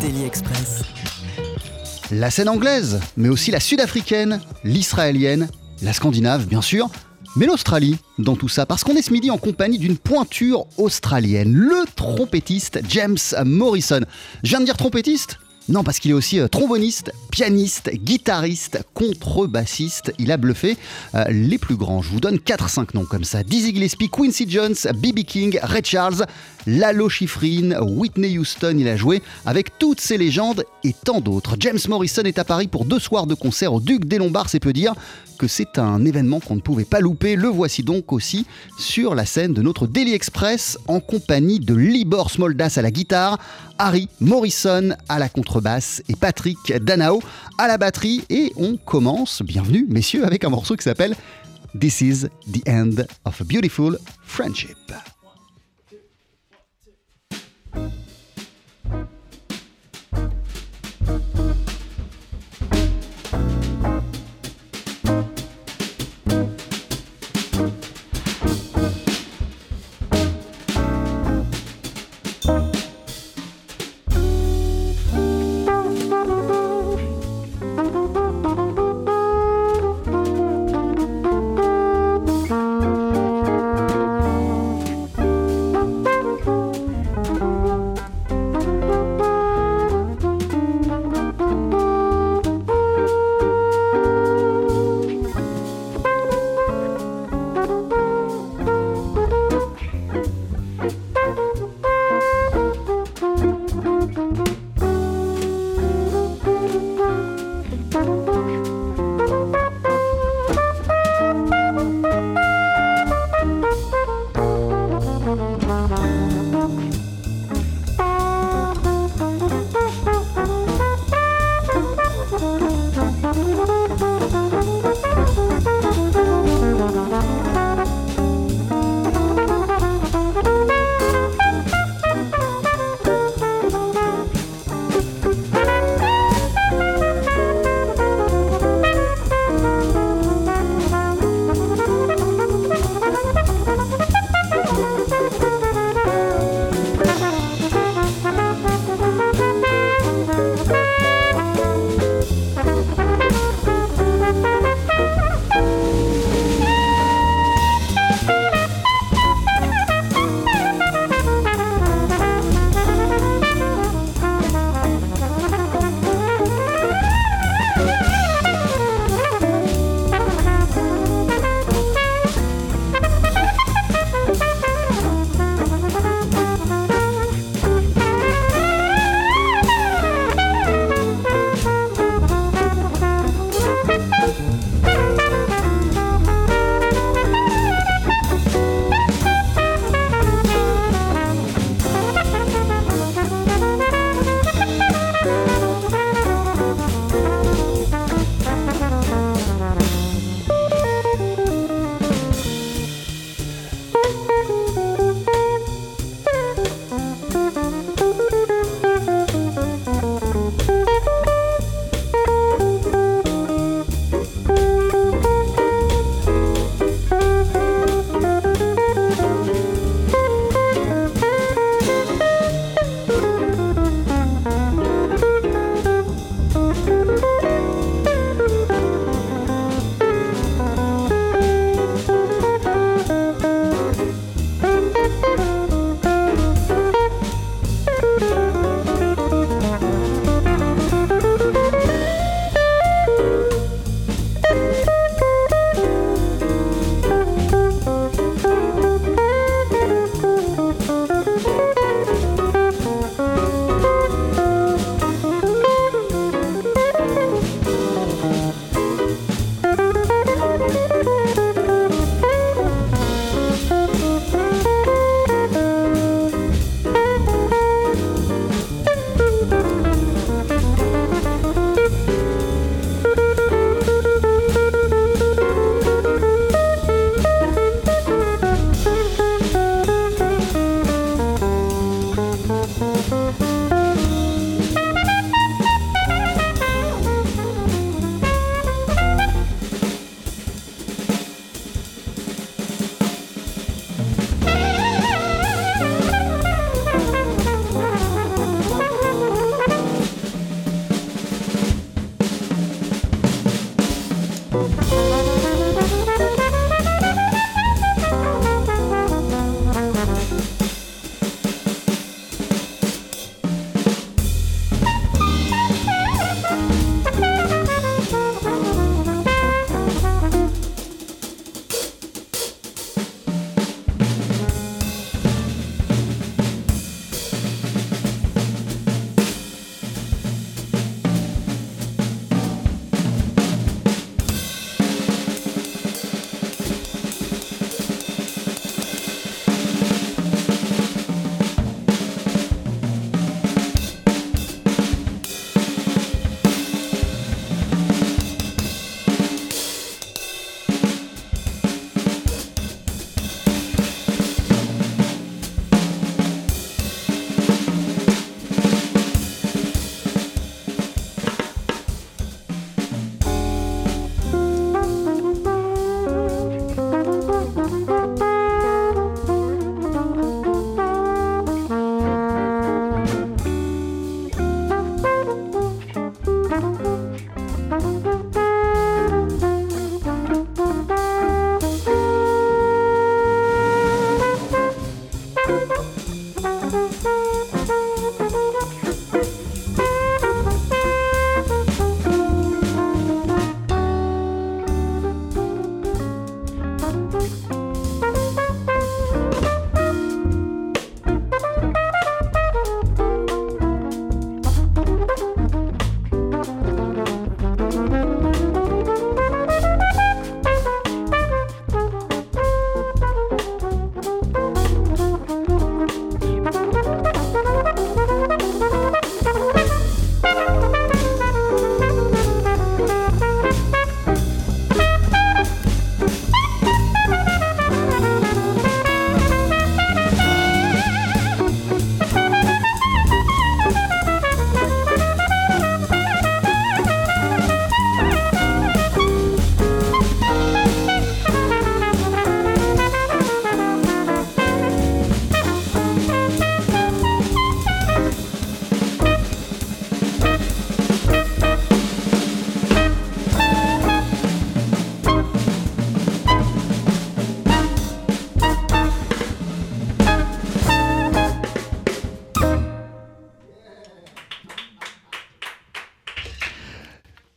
Daily Express. La scène anglaise, mais aussi la sud-africaine, l'israélienne, la scandinave bien sûr, mais l'Australie dans tout ça, parce qu'on est ce midi en compagnie d'une pointure australienne, le trompettiste James Morrison. Je viens de dire trompettiste non, parce qu'il est aussi euh, tromboniste, pianiste, guitariste, contrebassiste. Il a bluffé euh, les plus grands. Je vous donne 4-5 noms comme ça. Dizzy Gillespie, Quincy Jones, B.B. King, Ray Charles, Lalo Schifrin, Whitney Houston. Il a joué avec toutes ces légendes et tant d'autres. James Morrison est à Paris pour deux soirs de concert au Duc des Lombards. C'est peu dire que c'est un événement qu'on ne pouvait pas louper. Le voici donc aussi sur la scène de notre Daily Express en compagnie de Libor Smoldas à la guitare, Harry Morrison à la contrebasse et Patrick Danao à la batterie. Et on commence, bienvenue messieurs, avec un morceau qui s'appelle This is the End of a Beautiful Friendship.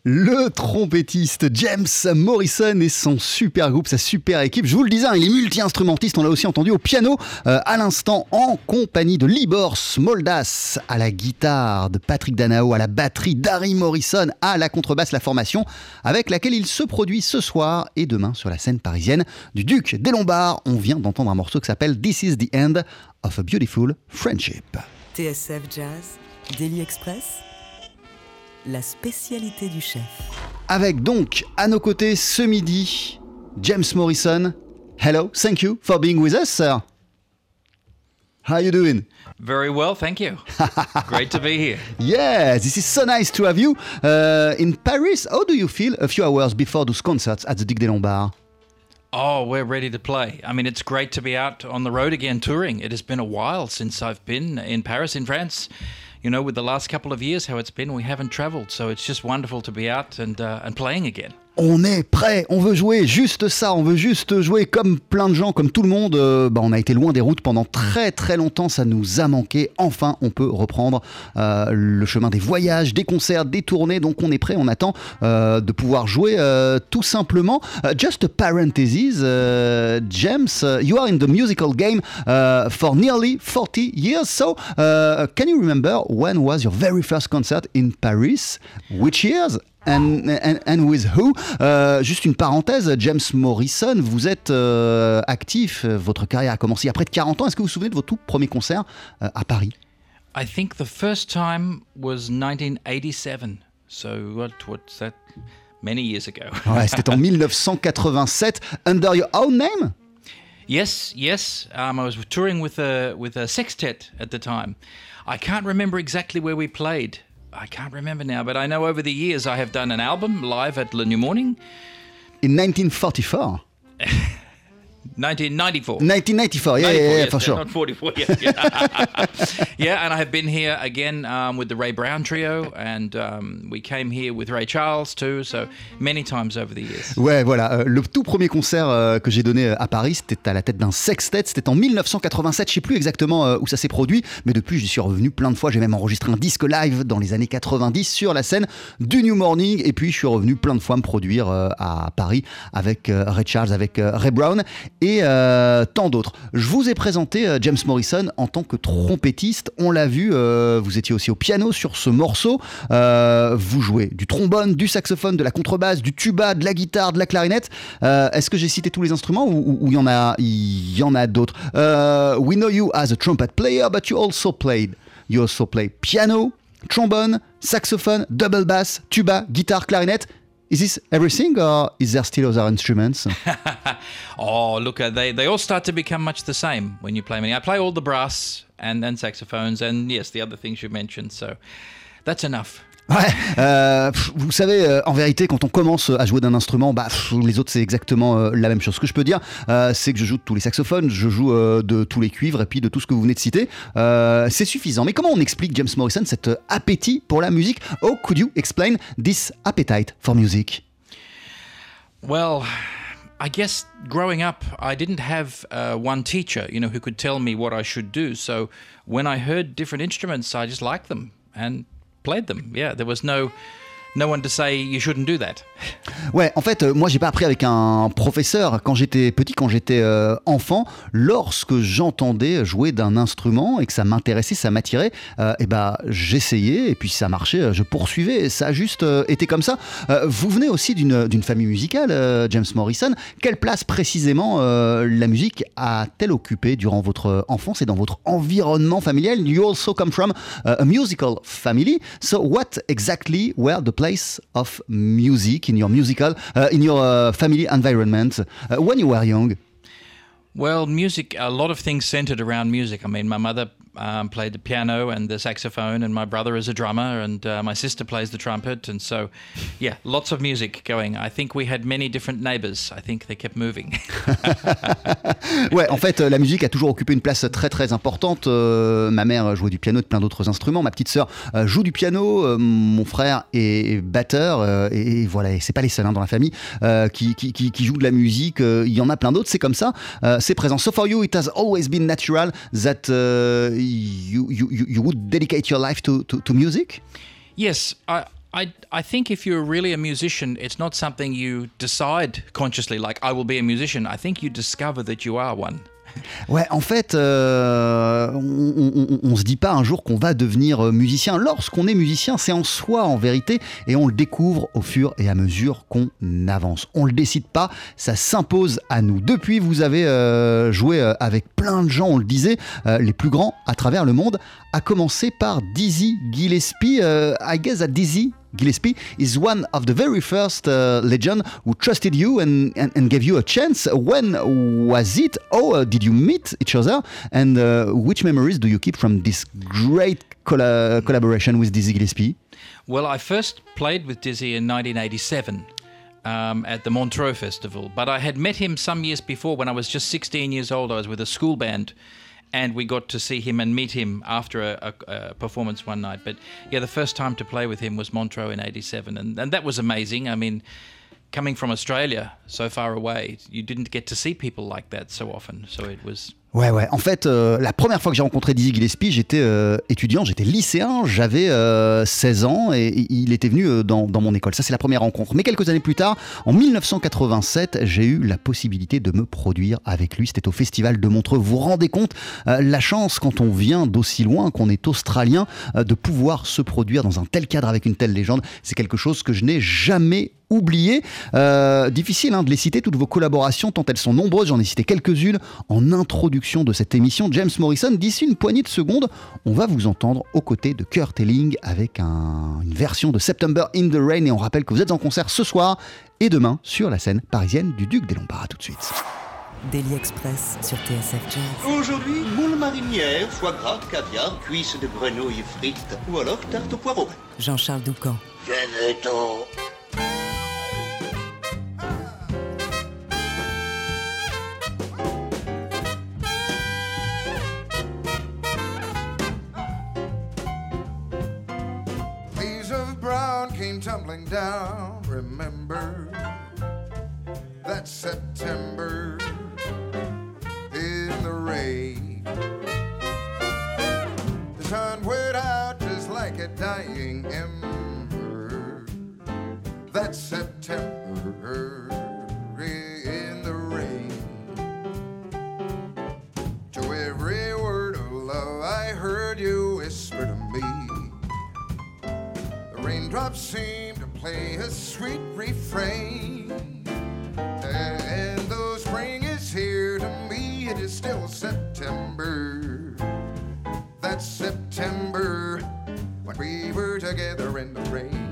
Le trompettiste James Morrison et son super groupe, sa super équipe. Je vous le disais, hein, il est multi-instrumentiste. On l'a aussi entendu au piano euh, à l'instant en compagnie de Libor Smoldas à la guitare, de Patrick Danao à la batterie, d'Harry Morrison à la contrebasse, la formation avec laquelle il se produit ce soir et demain sur la scène parisienne du Duc des Lombards. On vient d'entendre un morceau qui s'appelle This is the End of a Beautiful Friendship. TSF Jazz, Daily Express, la spécialité du chef. Avec donc à nos côtés ce midi, James Morrison. Hello, thank you for being with us, sir. How you doing? Very well, thank you. Great to be here. Yeah, this is so nice to have you uh, in Paris. How do you feel a few hours before those concerts at the Duc des Lombards? Oh, we're ready to play. I mean, it's great to be out on the road again touring. It has been a while since I've been in Paris, in France. You know, with the last couple of years, how it's been, we haven't traveled. So it's just wonderful to be out and, uh, and playing again. On est prêt, on veut jouer, juste ça, on veut juste jouer comme plein de gens, comme tout le monde. Euh, bah, on a été loin des routes pendant très très longtemps, ça nous a manqué. Enfin, on peut reprendre euh, le chemin des voyages, des concerts, des tournées. Donc on est prêt, on attend euh, de pouvoir jouer tout simplement. Just a parenthesis, James, you are in the musical game for nearly 40 years. So, can you remember when was your very first concert in Paris? Which years? And, and, and with who? Euh, Juste une parenthèse, James Morrison, vous êtes euh, actif, euh, votre carrière a commencé il y a près de 40 ans. Est-ce que vous vous souvenez de votre tout premier concert euh, à Paris? I think the first time was 1987. So what, what's that? Many years ago. Ouais, C'était en 1987, Under Your Own Name? Yes, yes. Um, I was touring with a with a sextet at the time. I can't remember exactly where we played. I can't remember now, but I know over the years I have done an album live at Le New Morning, in 1944. 1994. 1994, yeah, yeah, 94, yeah, yes, for sure. Not 44, yeah. Yeah, Yeah, and I have been here again um, with the Ray Brown Trio, and um, we came here with Ray Charles too, so many times over the years. Ouais, voilà. euh, le tout premier concert euh, que j'ai donné euh, à Paris, c'était à la tête d'un sextet. C'était en 1987. Je sais plus exactement euh, où ça s'est produit, mais depuis, j'y suis revenu plein de fois. J'ai même enregistré un disque live dans les années 90 sur la scène du New Morning. Et puis, je suis revenu plein de fois me produire à Paris avec Ray Charles, avec Ray Brown et euh, tant d'autres. Je vous ai présenté euh, James Morrison en tant que trompettiste. On l'a vu, euh, vous étiez aussi au piano sur ce morceau. Vous jouez du trombone, du saxophone, de la contrebasse, du tuba, de la guitare, de la clarinette. Est-ce que j'ai cité tous les instruments ou il y en a, d'autres? We know you as a trumpet player, but you also played. You also play piano, trombone, saxophone, double bass, tuba, guitare, clarinette. Is this everything, or is there still other instruments? Oh, look, uh, they, they all start to become much the same when you play many. I play all the brass and, and saxophones, and yes, the other things you mentioned, so that's enough. Ouais, euh, vous savez, euh, en vérité, quand on commence à jouer d'un instrument, bah, les autres, c'est exactement euh, la même chose. Ce que je peux dire, c'est que je joue de tous les saxophones, je joue de tous les cuivres et puis de tout ce que vous venez de citer. C'est suffisant. Mais comment on explique, James Morrison, cet appétit pour la musique? How could you explain this appetite for music? Well, I guess growing up, I didn't have uh, one teacher, you know, who could tell me what I should do. So when I heard different instruments, I just liked them and played them. Yeah, there was no no one to say you shouldn't do that. Ouais, en fait, euh, moi, j'ai pas appris avec un professeur quand j'étais petit, quand j'étais euh, enfant. Lorsque j'entendais jouer d'un instrument et que ça m'intéressait, ça m'attirait, euh, et bah, j'essayais et puis ça marchait, euh, je poursuivais. Et ça a juste été comme ça. Vous venez aussi d'une famille musicale, James Morrison. Quelle place précisément la musique a-t-elle occupé durant votre enfance et dans votre environnement familial? You also come from a musical family. So, what exactly were the place of music in your musical, uh, in your uh, family environment uh, when you were young? Well, music, a lot of things centered around music. I mean, my mother um, played the piano and the saxophone, and my brother is a drummer, and uh, my sister plays the trumpet. And so, yeah, lots of music going. I think we had many different neighbors. I think they kept moving. Ouais, en fait, la musique a toujours occupé une place très très importante. Euh, ma mère jouait du piano, de plein d'autres instruments. Ma petite sœur euh, joue du piano. Euh, mon frère est batteur. euh, et, voilà, et c'est pas les seuls hein, dans la famille euh, qui, qui, qui, qui jouent de la musique. Il y en a plein d'autres. C'est comme ça. C'est présent. So for you, it has always been natural that you, you, you would dedicate your life to, to, to music. Yes, I I, I think if you're really a musician, it's not something you decide consciously, like, I will be a musician. I think you discover that you are one. Ouais, en fait, euh, on, on, se dit pas un jour qu'on va devenir euh, musicien. Lorsqu'on est musicien, c'est en soi en vérité, et on le découvre au fur et à mesure qu'on avance. On le décide pas, ça s'impose à nous. Depuis, vous avez euh, joué avec plein de gens, on le disait, les plus grands à travers le monde, à commencer par Dizzy Gillespie. I guess that Dizzy Gillespie is one of the very first uh, legend who trusted you and, and, and, gave you a chance. When was it? Oh, uh, did you meet each other? And uh, which memories do you keep from this great colla collaboration with Dizzy Gillespie? Well, I first played with Dizzy in 1987. Um, at the Montreux Festival, but I had met him some years before when I was just 16 years old. I was with a school band and we got to see him and meet him after a, a, a, performance one night. But yeah, the first time to play with him was Montreux in '87, and, and that was amazing. I mean, coming from Australia so far away, you didn't get to see people like that so often. So it was Ouais, ouais. En fait, euh, la première fois que j'ai rencontré Dizzy Gillespie, j'étais euh, étudiant, j'étais lycéen, j'avais 16 euh, ans et il était venu dans, dans mon école. Ça, c'est la première rencontre. Mais quelques années plus tard, en 1987, j'ai eu la possibilité de me produire avec lui. C'était au Festival de Montreux. Vous vous rendez compte la chance quand on vient d'aussi loin, qu'on est australien, de pouvoir se produire dans un tel cadre avec une telle légende. C'est quelque chose que je n'ai jamais oublié. difficile hein, de les citer, toutes vos collaborations, tant elles sont nombreuses. J'en ai cité quelques-unes en introduction de cette émission, James Morrison, d'ici une poignée de secondes, on va vous entendre aux côtés de Kurt Elling avec une version de September in the Rain. Et on rappelle que vous êtes en concert ce soir et demain sur la scène parisienne du Duc des Lombards. tout de suite. Daily Express sur TSF Jazz. Aujourd'hui, moule marinière, foie gras, caviar, cuisses de grenouille frites ou alors tarte au poireau. Jean-Charles Doucan. Down. Remember that September in the rain. The sun went out just like a dying ember. That September in the rain. To every word of love I heard you raindrops seem to play a sweet refrain. And though spring is here, to me it is still September. That's September when we were together in the rain.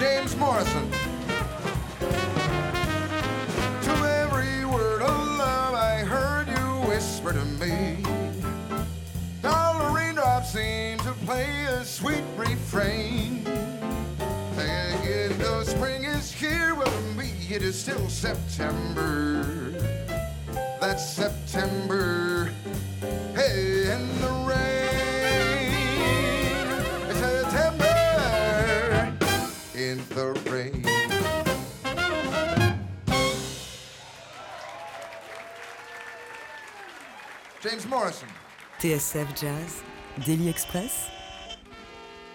James Morrison. To every word of love I heard you whisper to me. All the raindrops seem to play a sweet refrain. And though spring is here, to me it is still September. That's September. James Morrison. TSF Jazz, Daily Express,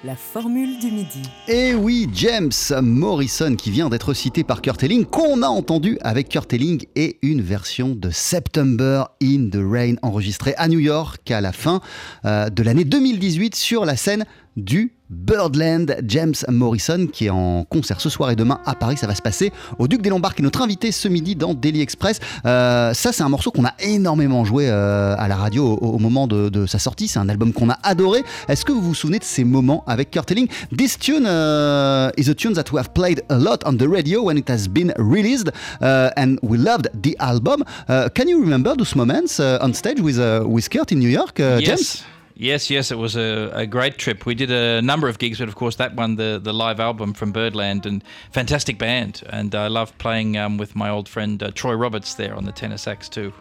la formule du midi. Et oui, James Morrison qui vient d'être cité par Kurt Elling, qu'on a entendu avec Kurt Elling et une version de September in the Rain enregistrée à New York à la fin euh, de l'année 2018 sur la scène du Birdland, James Morrison, qui est en concert ce soir et demain à Paris. Ça va se passer au Duc des Lombards, qui est notre invité ce midi dans Daily Express. Euh, ça, c'est un morceau qu'on a énormément joué euh, à la radio au, au moment de, de sa sortie. C'est un album qu'on a adoré. Est-ce que vous vous souvenez de ces moments avec Kurt Elling? This tune uh, is a tune that we have played a lot on the radio when it has been released, uh, and we loved the album. Uh, can you remember those moments uh, on stage with uh, with Kurt in New York, James? Yes. Yes, it was a, a great trip. We did a number of gigs, but of course that one, the, the live album from Birdland, and fantastic band. And I love playing um, with my old friend uh, Troy Roberts there on the tenor sax too.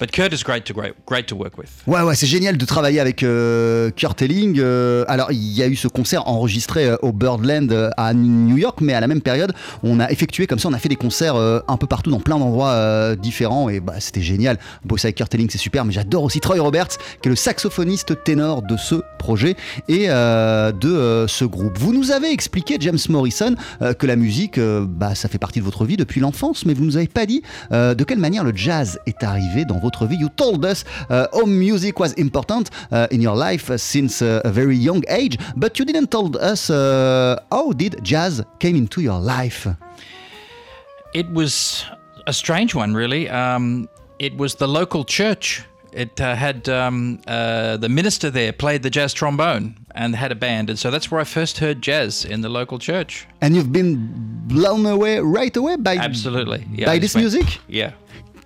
But Kurt is great to great, great to work with. Ouais, ouais, c'est génial de travailler avec euh, Kurt Elling. Euh, alors, il y a eu ce concert enregistré euh, au Birdland à New York, mais à la même période, on a effectué comme ça, on a fait des concerts un peu partout dans plein d'endroits différents, et bah, c'était génial. Bosser avec Kurt Elling, c'est super, mais j'adore aussi Troy Roberts, qui est le saxophoniste ténor de ce projet et de ce groupe. Vous nous avez expliqué, James Morrison, que la musique, bah, ça fait partie de votre vie depuis l'enfance, mais vous nous avez pas dit de quelle manière le jazz est arrivé dans votre vie. You told us uh, home music was important uh, in your life uh, since uh, a very young age, but you didn't told us uh, how did jazz came into your life. It was a strange one, really. Um, it was the local church. It uh, had um, uh, the minister there played the jazz trombone and had a band, and so that's where I first heard jazz in the local church. And you've been blown away right away by Absolutely, yeah. by this went- music. Yeah.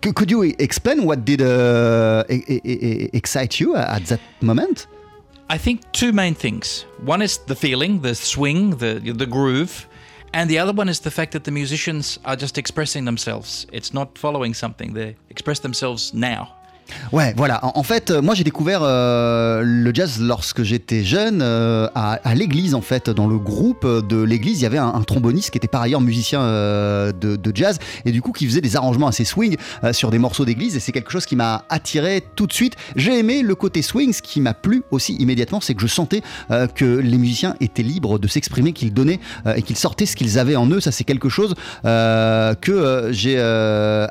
C- could you explain what did uh, excite you at that moment? I think two main things. One is the feeling, the swing, the the groove, and the other one is the fact that the musicians are just expressing themselves. It's not following something; they express themselves now. Ouais, voilà. En, fait, euh, moi j'ai découvert euh, le jazz lorsque j'étais jeune euh, à, l'église. En fait, dans le groupe de l'église, il y avait un, tromboniste qui était par ailleurs musicien de, de jazz et du coup qui faisait des arrangements assez swing sur des morceaux d'église. Et c'est quelque chose qui m'a attiré tout de suite. J'ai aimé le côté swing. Ce qui m'a plu aussi immédiatement, c'est que je sentais que les musiciens étaient libres de s'exprimer, qu'ils donnaient et qu'ils sortaient ce qu'ils avaient en eux. Ça, c'est quelque chose que j'ai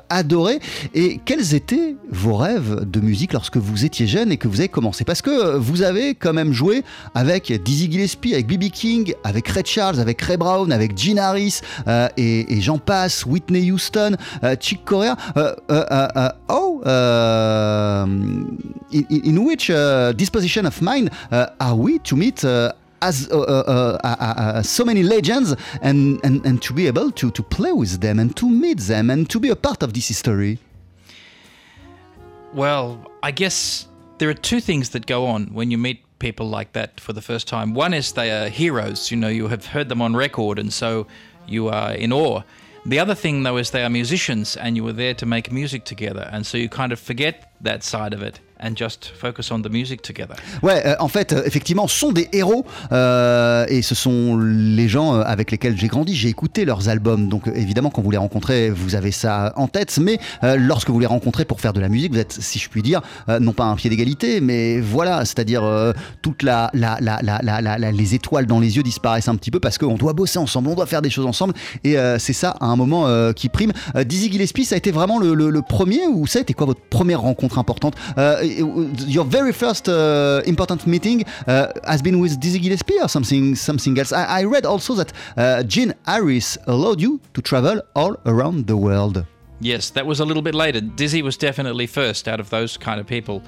adoré. Et quels étaient vos rêves de musique lorsque vous étiez jeune et que vous avez commencé Parce que euh, vous avez quand même joué avec Dizzy Gillespie, avec B.B. King, avec Ray Charles, avec Ray Brown, avec Gene Harris euh, et, j'en passe, Whitney Houston, euh, Chick Corea. Oh, in, which uh, disposition of mind uh, are we to meet uh, as uh, uh, so many legends and, to be able to play with them and to meet them and to be a part of this history? Well, I guess there are two things that go on when you meet people like that for the first time. One is they are heroes, you know, you have heard them on record, and so you are in awe. The other thing, though, is they are musicians and you were there to make music together, and so you kind of forget that side of it and just focus on the music together. Ouais, euh, en fait, euh, effectivement, sont des héros euh, et ce sont les gens euh, avec lesquels j'ai grandi. J'ai écouté leurs albums, donc euh, évidemment, quand vous les rencontrez, vous avez ça en tête. Mais euh, lorsque vous les rencontrez pour faire de la musique, vous êtes, si je puis dire, non pas un pied d'égalité, mais voilà, c'est-à-dire toute la, la, la, la, les étoiles dans les yeux disparaissent un petit peu parce qu'on doit bosser ensemble, on doit faire des choses ensemble et c'est ça à un moment qui prime. Dizzy Gillespie, ça a été vraiment le, le- le premier ou ça a été quoi votre première rencontre importante? Your very first uh, important meeting uh, has been with Dizzy Gillespie or something something else. I, I read also that uh, Gene Harris allowed you to travel all around the world. Yes, that was a little bit later. Dizzy was definitely first out of those kind of people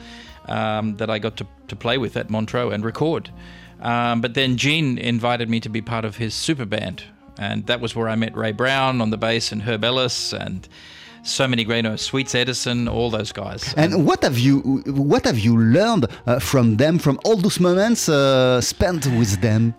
um, that I got to, to play with at Montreux and record. Um, but then Gene invited me to be part of his super band, and that was where I met Ray Brown on the bass and Herb Ellis and so many great, know, Sweets Edison, all those guys. And what have you what have you learned uh, from them from all those moments uh, spent with them?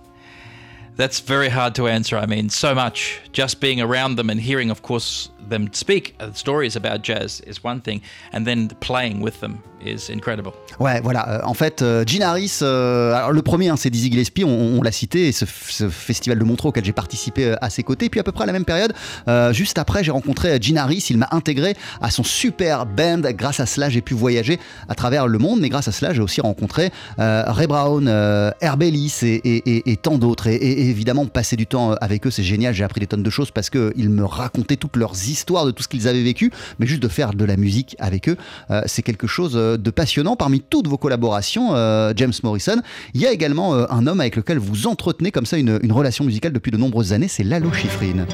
That's very hard to answer. I mean, so much just being around them and hearing, of course, them speak uh, stories about jazz is one thing, and then playing with them is incredible. Ouais, voilà. Euh, en fait, euh, Gene Harris, euh, alors le premier, hein, c'est Dizzy Gillespie, on, on l'a cité, et ce, ce festival de Montreux auquel j'ai participé à ses côtés. Puis à peu près à la même période, euh, juste après, j'ai rencontré Gene Harris. Il m'a intégré à son super band. Grâce à cela, j'ai pu voyager à travers le monde, mais grâce à cela, j'ai aussi rencontré euh, Ray Brown, euh, Herb Ellis et, et- et- et tant d'autres. Et, et évidemment, passer du temps avec eux, c'est génial. J'ai appris des tonnes de choses parce qu'ils me racontaient toutes leurs histoires de tout ce qu'ils avaient vécu. Mais juste de faire de la musique avec eux, euh, c'est quelque chose euh, de passionnant. Parmi toutes vos collaborations, euh, James Morrison, il y a également un homme avec lequel vous entretenez comme ça une, une relation musicale depuis de nombreuses années, c'est Lalo Schifrin.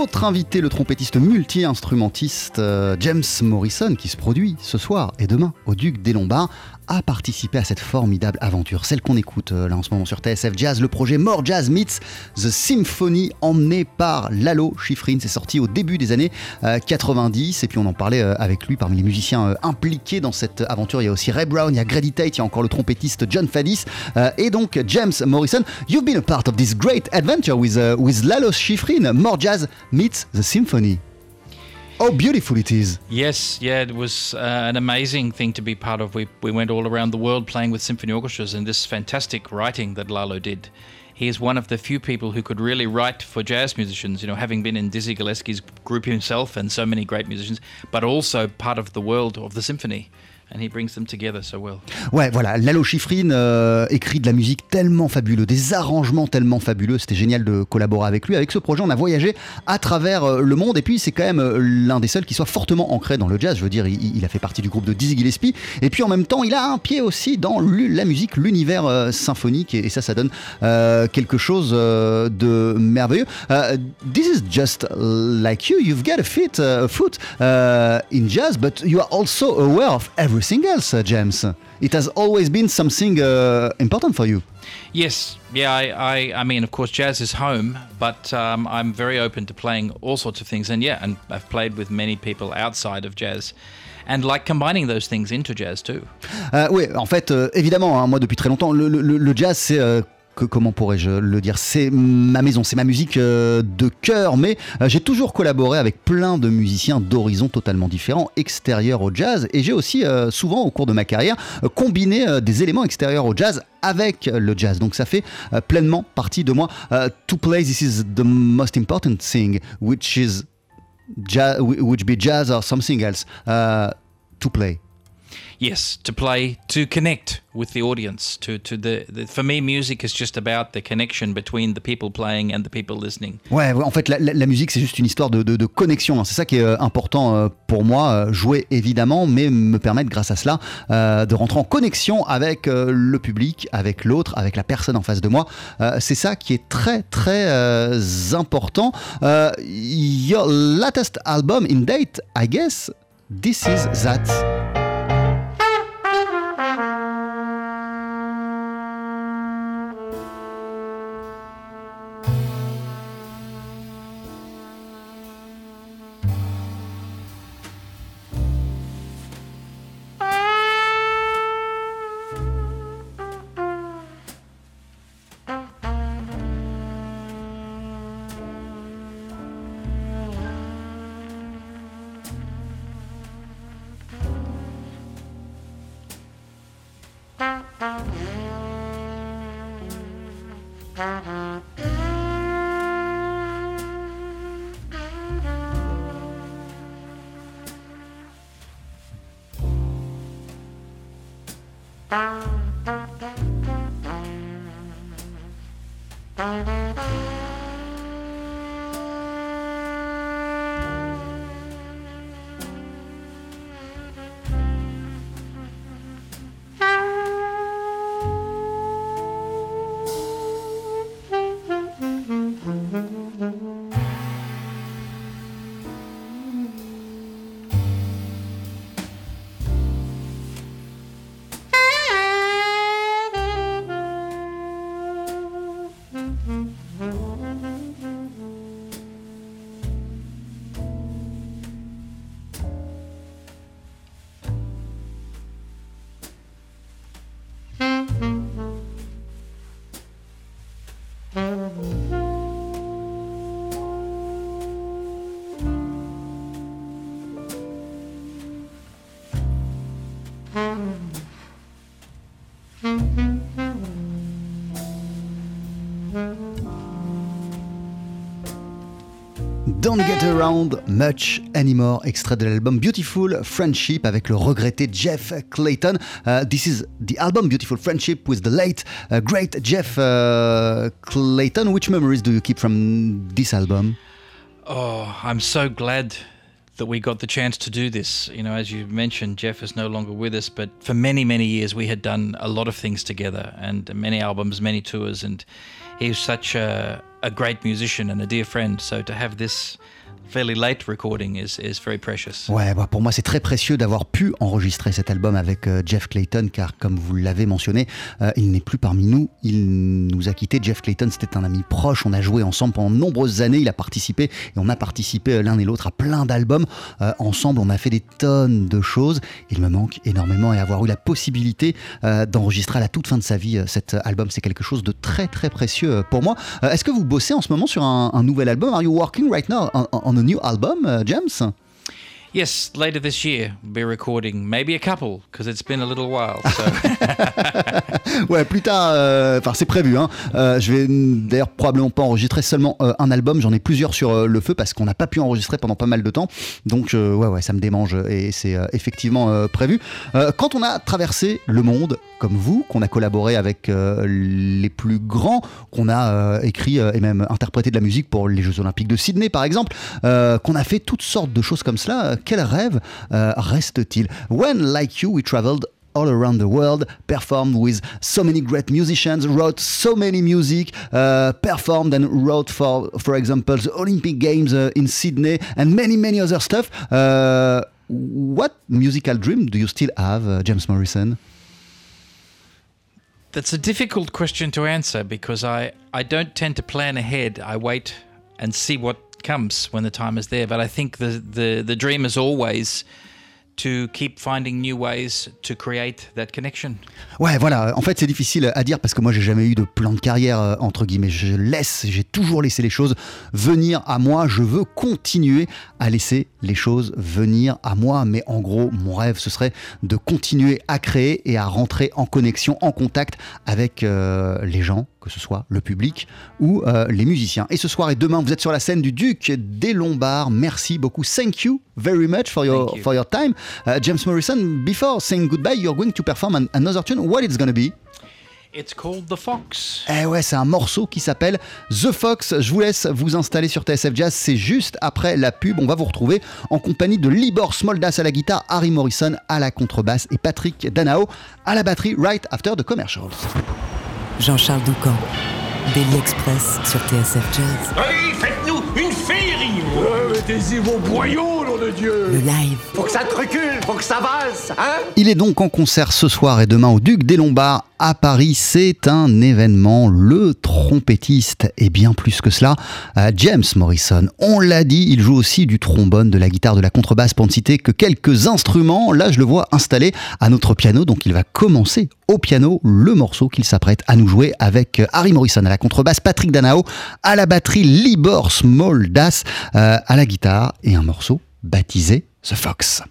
Notre invité, le trompettiste multi-instrumentiste euh, James Morrison, qui se produit ce soir et demain au Duc des Lombards, a participé à cette formidable aventure, celle qu'on écoute euh, là en ce moment sur TSF Jazz, le projet More Jazz Meets The Symphony, emmené par Lalo Schifrin. C'est sorti au début des années euh, 90, et puis on en parlait euh, avec lui parmi les musiciens euh, impliqués dans cette aventure. Il y a aussi Ray Brown, il y a Grady Tate, il y a encore le trompettiste John Fadis, euh, et donc James Morrison. You've been a part of this great adventure with, with Lalo Schifrin, More Jazz Meets The Symphony. How beautiful it is. Yes, yeah, it was uh, an amazing thing to be part of. We, we went all around the world playing with symphony orchestras and this fantastic writing that Lalo did. He is one of the few people who could really write for jazz musicians, you know, having been in Dizzy Gillespie's group himself and so many great musicians, but also part of the world of the symphony. And he brings them together so well. Ouais, voilà, Lalo Schifrin euh, écrit de la musique tellement fabuleuse, des arrangements tellement fabuleux. C'était génial de collaborer avec lui. Avec ce projet, on a voyagé à travers euh, le monde. Et puis, c'est quand même euh, l'un des seuls qui soit fortement ancré dans le jazz. Je veux dire, il, il a fait partie du groupe de Dizzy Gillespie. Et puis, en même temps, il a un pied aussi dans la musique, l'univers euh, symphonique. Et, et ça, ça donne quelque chose de merveilleux. Euh, this is just like you. You've got a fit, uh, foot uh, in jazz, but you are also aware of everything else, uh, James. It has always been something uh, important for you. Yes, yeah, I, I, I mean, of course, jazz is home, but um, I'm very open to playing all sorts of things. And yeah, and I've played with many people outside of jazz and like combining those things into jazz too. Euh, oui, en fait, euh, évidemment, hein, moi depuis très longtemps, le, le- le jazz, c'est. euh, comment pourrais-je le dire? C'est ma maison, c'est ma musique euh, de cœur, mais euh, j'ai toujours collaboré avec plein de musiciens d'horizons totalement différents, extérieurs au jazz, et j'ai aussi euh, souvent au cours de ma carrière combiné des éléments extérieurs au jazz avec le jazz. Donc ça fait pleinement partie de moi. To play, this is the most important thing, which is jazz, which be jazz or something else. To play. Yes, to play, to connect with the audience. To, to the, for me, music is just about the connection between the people playing and the people listening. Ouais, en fait, la, musique, c'est juste une histoire de, de- connexion. hein. C'est ça qui est euh, important euh, pour moi. euh, jouer, évidemment, mais me permettre, grâce à cela, de rentrer en connexion avec le public, avec l'autre, avec la personne en face de moi. C'est ça qui est très, très important. Your latest album in date, I guess, this is that. Bye. Don't Get Around Much Anymore, extrait de l'album Beautiful Friendship avec le regretté Jeff Clayton. Uh, this is the album Beautiful Friendship with the late, uh, great Jeff uh, Clayton. Which memories do you keep from this album? Oh, I'm so glad that we got the chance to do this. You know, as you mentioned, Jeff is no longer with us, but for many, many years we had done a lot of things together and many albums, many tours, and he was such a, a great musician and a dear friend. So to have this fairly late recording is, is very precious. Ouais, bah, pour moi c'est très précieux d'avoir pu enregistrer cet album avec euh, Jeff Clayton car comme vous l'avez mentionné, euh, il n'est plus parmi nous, il nous a quittés. Jeff Clayton c'était un ami proche, on a joué ensemble pendant de nombreuses années, il a participé et on a participé l'un et l'autre à plein d'albums. Euh, ensemble on a fait des tonnes de choses, il me manque énormément et avoir eu la possibilité d'enregistrer à la toute fin de sa vie cet album c'est quelque chose de très très précieux pour moi. Est-ce que vous bossez en ce moment sur un, nouvel album? Are you working right now new album, euh, James? Yes, later this year, we'll be recording maybe a couple because it's been a little while. Ouais, plus tard, euh, enfin c'est prévu. Hein. Euh, je vais d'ailleurs probablement pas enregistrer seulement euh, un album. J'en ai plusieurs sur euh, le feu parce qu'on n'a pas pu enregistrer pendant pas mal de temps. Donc ouais, ouais, ça me démange et c'est effectivement prévu. Quand on a traversé le monde comme vous, qu'on a collaboré avec les plus grands, qu'on a écrit et même interprété de la musique pour les Jeux Olympiques de Sydney par exemple, qu'on a fait toutes sortes de choses comme cela, quel rêve euh, reste-t-il When, like you, we traveled all around the world, performed with so many great musicians, wrote so many music, uh, performed and wrote for, for example, the Olympic Games uh, in Sydney and many, many other stuff. Uh, what musical dream do you still have, uh, James Morrison? That's a difficult question to answer because I, I don't tend to plan ahead. I wait and see what comes when the time is there. But I think the, the, the dream is always to keep finding new ways to create that connection. Ouais, voilà. En fait, c'est difficile à dire parce que moi, j'ai jamais eu de plan de carrière euh, entre guillemets. Je laisse, j'ai toujours laissé les choses venir à moi. Je veux continuer à laisser les choses venir à moi. Mais en gros, mon rêve, ce serait de continuer à créer et à rentrer en connexion, en contact avec euh, les gens, que ce soit le public ou euh, les musiciens. Et ce soir et demain, vous êtes sur la scène du Duc des Lombards. Merci beaucoup. Thank you very much for your you. for your time, Uh, James Morrison. Before saying goodbye, you're going to perform an- another tune. What it's gonna be? It's called The Fox. Eh ouais, c'est un morceau qui s'appelle The Fox. Je vous laisse vous installer sur TSF Jazz. C'est juste après la pub. On va vous retrouver en compagnie de Libor Smoldas à la guitare, Harry Morrison à la contrebasse et Patrick Danao à la batterie right after the commercials. Jean-Charles Doucan, Daily Express sur TSF Jazz. Allez, faites-nous une féerie Mettez-y vos boyaux, nom de Dieu. Le live, Faut que ça te recule, faut que ça valse, hein? Il est donc en concert ce soir et demain au Duc des Lombards à Paris. C'est un événement. Le trompettiste et bien plus que cela, euh, James Morrison. On l'a dit, il joue aussi du trombone, de la guitare, de la contrebasse pour ne citer que quelques instruments. Là, je le vois installé à notre piano. Donc, il va commencer au piano le morceau qu'il s'apprête à nous jouer avec euh, Harry Morrison à la contrebasse, Patrick Danao à la batterie, Libor Smoldas euh, à la guitare et un morceau baptisé The Fox.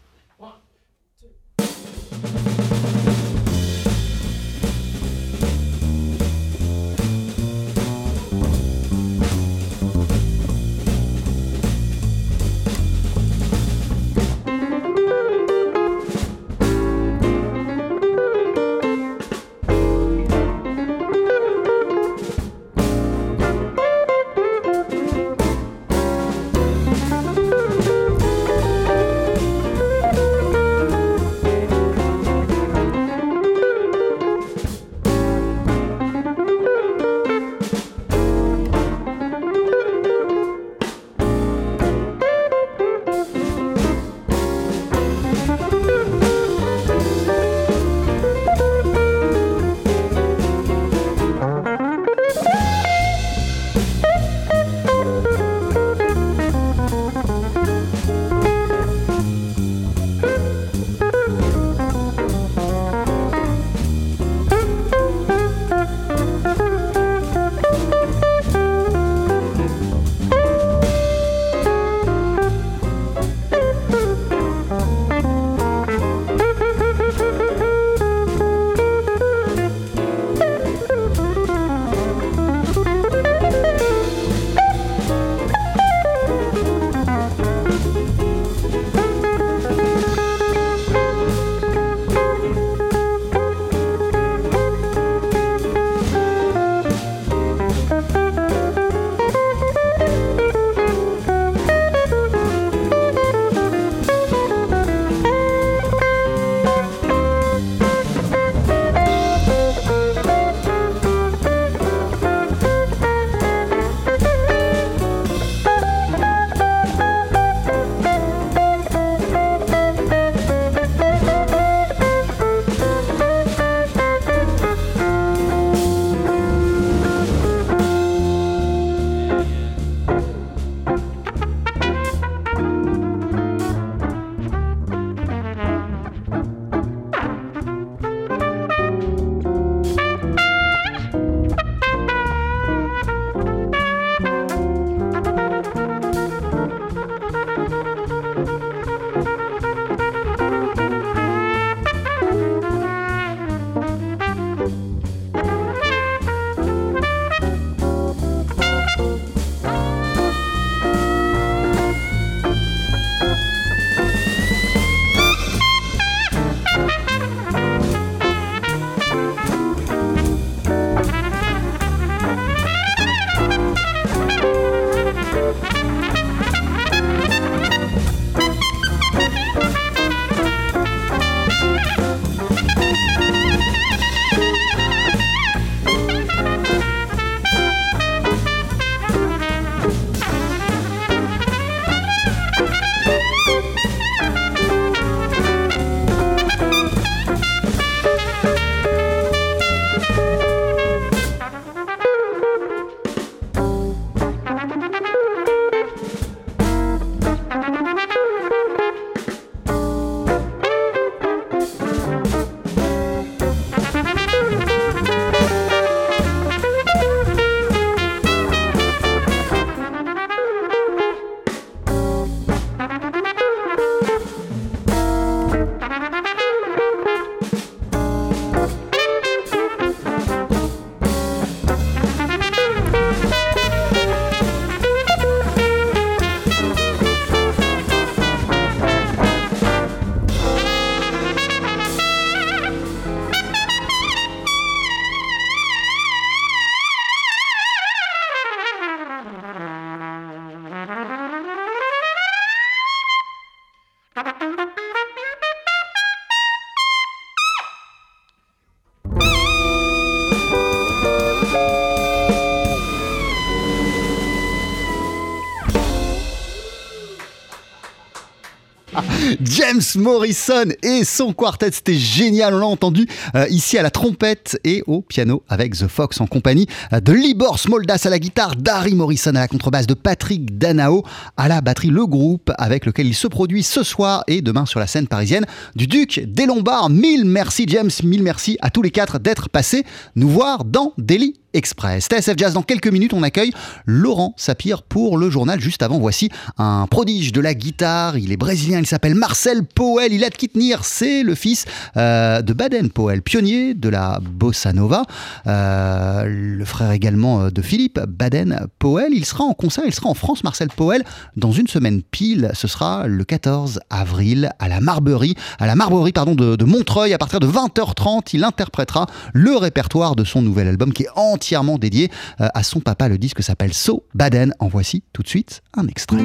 James Morrison et son quartet, c'était génial, on l'a entendu euh, ici à la trompette et au piano avec The Fox en compagnie euh, de Libor Smoldas à la guitare, Darry Morrison à la contrebasse, de Patrick Danao à la batterie, le groupe avec lequel il se produit ce soir et demain sur la scène parisienne du Duc des Lombards. Mille merci James, mille merci à tous les quatre d'être passés nous voir dans Daily Express. TSF Jazz, dans quelques minutes, on accueille Laurent Sapir pour le journal. Juste avant, voici un prodige de la guitare. Il est brésilien, il s'appelle Marcel Powell. Il a de Kitnir, c'est le fils euh, de Baden Powell, pionnier de la bossa nova. Euh, le frère également euh, de Philippe Baden Powell. Il sera en concert, il sera en France, Marcel Powell, dans une semaine pile. Ce sera le 14 avril à la Marberie, à la Marberie pardon, de, de Montreuil. À partir de 20h30, il interprétera le répertoire de son nouvel album qui est en entièrement dédié euh, à son papa. Le disque s'appelle So Baden. En voici tout de suite un extrait.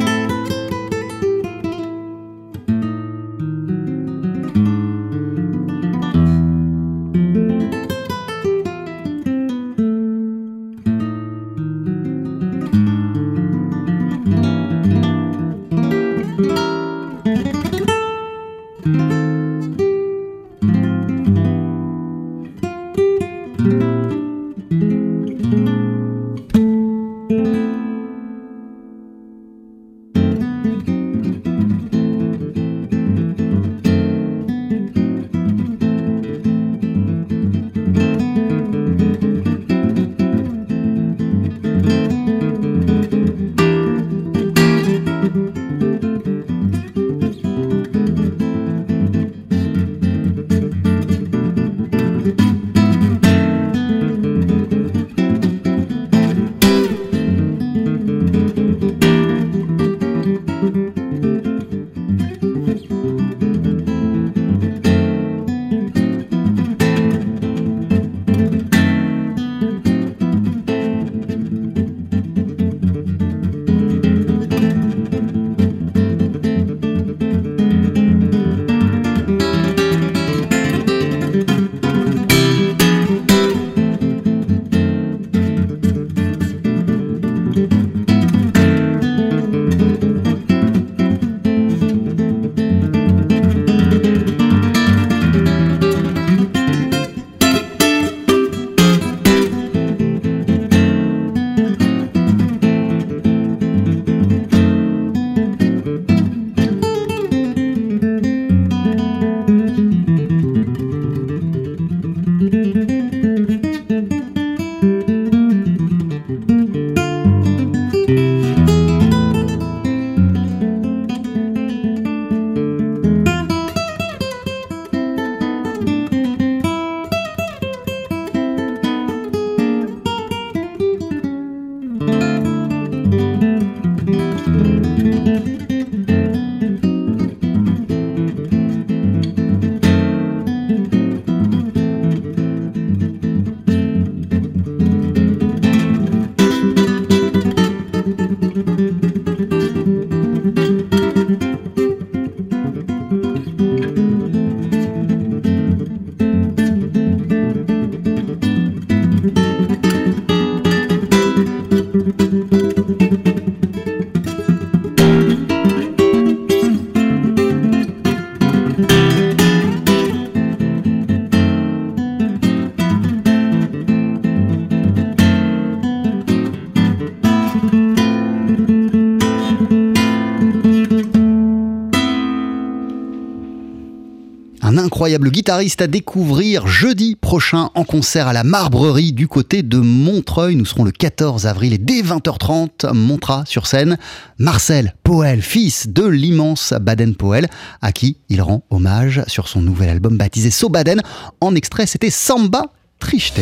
Guitariste à découvrir jeudi prochain en concert à la Marbrerie du côté de Montreuil. Nous serons le 14 avril et dès 20h30 montera sur scène Marcel Poel, fils de l'immense Baden Poel, à qui il rend hommage sur son nouvel album baptisé So Baden. En extrait, c'était Samba Triste.